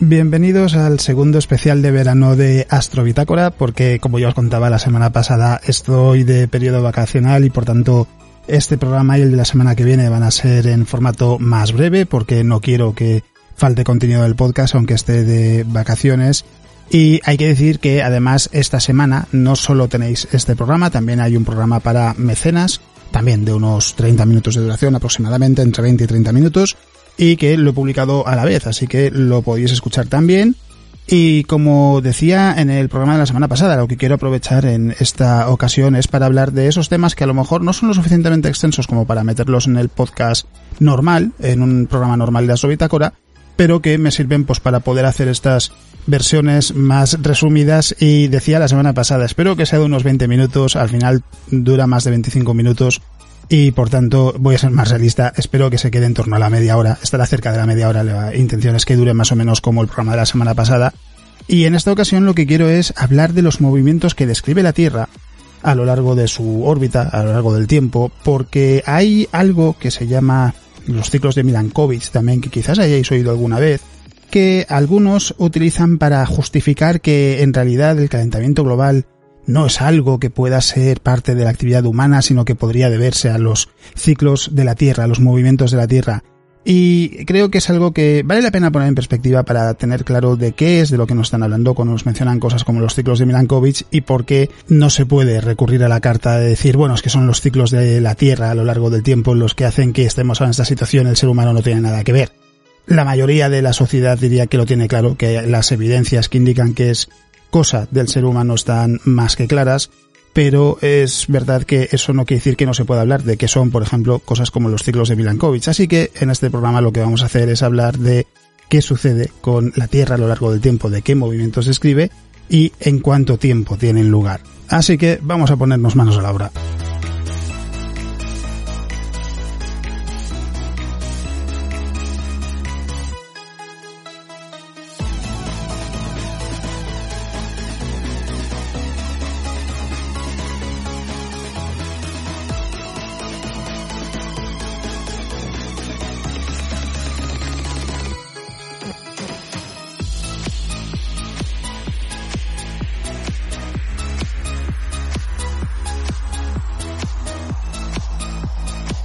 Bienvenidos al segundo especial de verano de Astro Bitácora, porque como ya os contaba la semana pasada, estoy de periodo vacacional y por tanto este programa y el de la semana que viene van a ser en formato más breve, porque no quiero que falte contenido del podcast, aunque esté de vacaciones. Y hay que decir que además esta semana no solo tenéis este programa, también hay un programa para mecenas, también de unos 30 minutos de duración aproximadamente, entre 20 y 30 minutos, y que lo he publicado a la vez, así que lo podéis escuchar también. Y como decía en el programa de la semana pasada, lo que quiero aprovechar en esta ocasión es para hablar de esos temas que a lo mejor no son lo suficientemente extensos como para meterlos en el podcast normal, en un programa normal de Asobitácora, pero que me sirven pues para poder hacer estas versiones más resumidas y decía la semana pasada, espero que sea de unos 20 minutos, al final dura más de 25 minutos y por tanto voy a ser más realista. Espero que se quede en torno a la media hora. Estará cerca de la media hora. La intención es que dure más o menos como el programa de la semana pasada. Y en esta ocasión lo que quiero es hablar de los movimientos que describe la Tierra a lo largo de su órbita, a lo largo del tiempo, porque hay algo que se llama los ciclos de Milankovitch también, que quizás hayáis oído alguna vez, que algunos utilizan para justificar que en realidad el calentamiento global no es algo que pueda ser parte de la actividad humana, sino que podría deberse a los ciclos de la Tierra, a los movimientos de la Tierra. Y creo que es algo que vale la pena poner en perspectiva para tener claro de qué es de lo que nos están hablando cuando nos mencionan cosas como los ciclos de Milankovitch y por qué no se puede recurrir a la carta de decir, bueno, es que son los ciclos de la Tierra a lo largo del tiempo los que hacen que estemos en esta situación, el ser humano no tiene nada que ver. La mayoría de la sociedad diría que lo tiene claro, que las evidencias que indican que es cosa del ser humano están más que claras, pero es verdad que eso no quiere decir que no se pueda hablar de que son, por ejemplo, cosas como los ciclos de Milankovitch. Así que en este programa lo que vamos a hacer es hablar de qué sucede con la Tierra a lo largo del tiempo, de qué movimientos se escribe y en cuánto tiempo tienen lugar. Así que vamos a ponernos manos a la obra.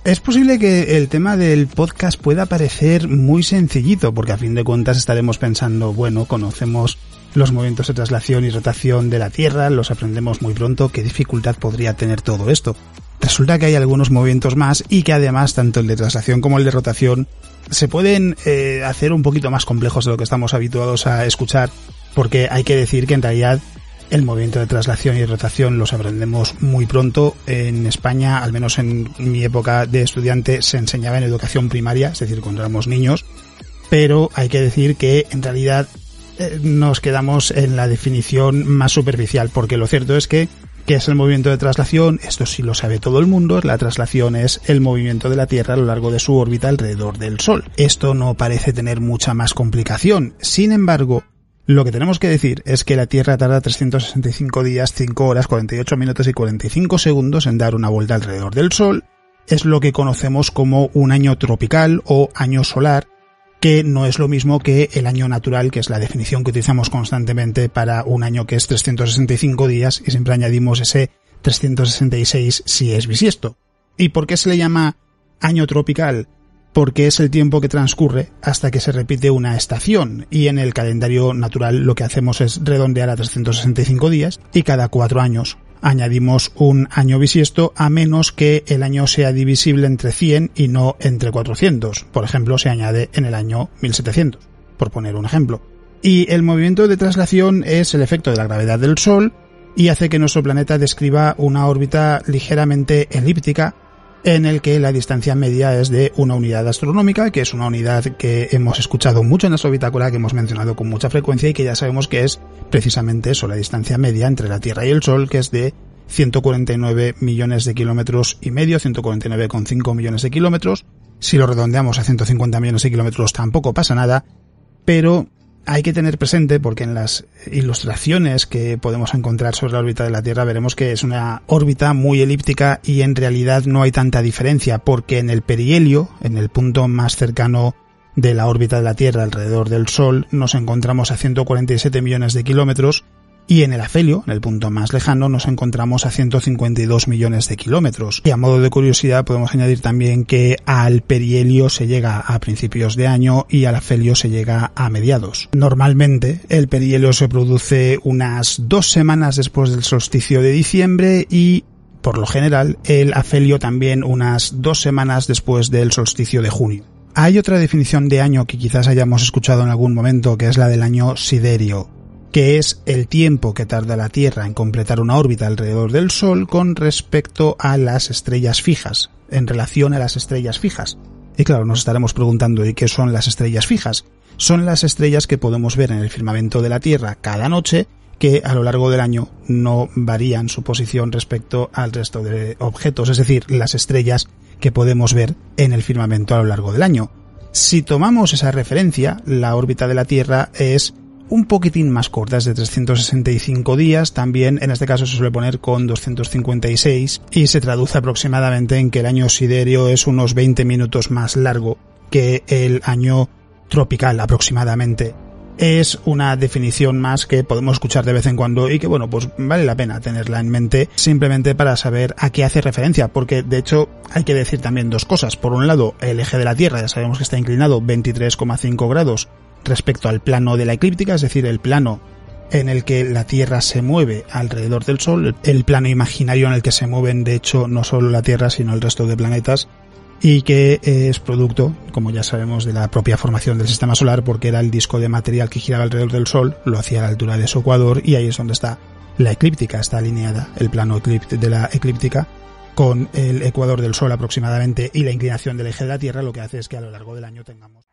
Es posible que el tema del podcast pueda parecer muy sencillito, porque a fin de cuentas estaremos pensando, bueno, conocemos los movimientos de traslación y rotación de la Tierra, los aprendemos muy pronto, ¿qué dificultad podría tener todo esto? Resulta que hay algunos movimientos más y que además tanto el de traslación como el de rotación se pueden eh, hacer un poquito más complejos de lo que estamos habituados a escuchar, porque hay que decir que en realidad el movimiento de traslación y rotación los aprendemos muy pronto. En España, al menos en mi época de estudiante, se enseñaba en educación primaria, es decir, cuando éramos niños. Pero hay que decir que en realidad eh, nos quedamos en la definición más superficial, porque lo cierto es que ¿Qué es el movimiento de traslación? Esto sí lo sabe todo el mundo. La traslación es el movimiento de la Tierra a lo largo de su órbita alrededor del Sol. Esto no parece tener mucha más complicación. Sin embargo, lo que tenemos que decir es que la Tierra tarda 365 días, 5 horas, 48 minutos y 45 segundos en dar una vuelta alrededor del Sol. Es lo que conocemos como un año tropical o año solar, que no es lo mismo que el año natural, que es la definición que utilizamos constantemente para un año que es 365 días y siempre añadimos ese 366 si es bisiesto. ¿Y por qué se le llama año tropical? Porque es el tiempo que transcurre hasta que se repite una estación y en el calendario natural lo que hacemos es redondear a 365 días y cada cuatro años añadimos un año bisiesto a menos que el año sea divisible entre 100 y no entre 400. Por ejemplo, se añade en el año 1700, por poner un ejemplo. Y el movimiento de traslación es el efecto de la gravedad del Sol y hace que nuestro planeta describa una órbita ligeramente elíptica en el que la distancia media es de una unidad astronómica, que es una unidad que hemos escuchado mucho en nuestra bitácora, que hemos mencionado con mucha frecuencia y que ya sabemos que es precisamente eso, la distancia media entre la Tierra y el Sol, que es de 149 millones de kilómetros y medio, 149,5 millones de kilómetros. Si lo redondeamos a 150 millones de kilómetros tampoco pasa nada, pero hay que tener presente, porque en las ilustraciones que podemos encontrar sobre la órbita de la Tierra veremos que es una órbita muy elíptica y en realidad no hay tanta diferencia, porque en el perihelio, en el punto más cercano de la órbita de la Tierra alrededor del Sol, nos encontramos a 147 millones de kilómetros y en el afelio, en el punto más lejano, nos encontramos a 152 millones de kilómetros. Y a modo de curiosidad podemos añadir también que al perihelio se llega a principios de año y al afelio se llega a mediados. Normalmente el perihelio se produce unas dos semanas después del solsticio de diciembre y por lo general el afelio también unas dos semanas después del solsticio de junio. Hay otra definición de año que quizás hayamos escuchado en algún momento que es la del año siderio que es el tiempo que tarda la Tierra en completar una órbita alrededor del Sol con respecto a las estrellas fijas, en relación a las estrellas fijas. Y claro, nos estaremos preguntando ¿y qué son las estrellas fijas? Son las estrellas que podemos ver en el firmamento de la Tierra cada noche que a lo largo del año no varían su posición respecto al resto de objetos, es decir, las estrellas que podemos ver en el firmamento a lo largo del año. Si tomamos esa referencia, la órbita de la Tierra es un poquitín más cortas de 365 días, también en este caso se suele poner con 256 y se traduce aproximadamente en que el año siderio es unos 20 minutos más largo que el año tropical aproximadamente. Es una definición más que podemos escuchar de vez en cuando y que bueno, pues vale la pena tenerla en mente simplemente para saber a qué hace referencia, porque de hecho hay que decir también dos cosas. Por un lado, el eje de la Tierra ya sabemos que está inclinado 23,5 grados respecto al plano de la eclíptica, es decir, el plano en el que la Tierra se mueve alrededor del Sol, el plano imaginario en el que se mueven de hecho no solo la Tierra sino el resto de planetas y que es producto, como ya sabemos, de la propia formación del sistema solar porque era el disco de material que giraba alrededor del Sol, lo hacía a la altura de su ecuador y ahí es donde está la eclíptica, está alineada el plano de la eclíptica con el ecuador del Sol aproximadamente y la inclinación del eje de la Tierra, lo que hace es que a lo largo del año tengamos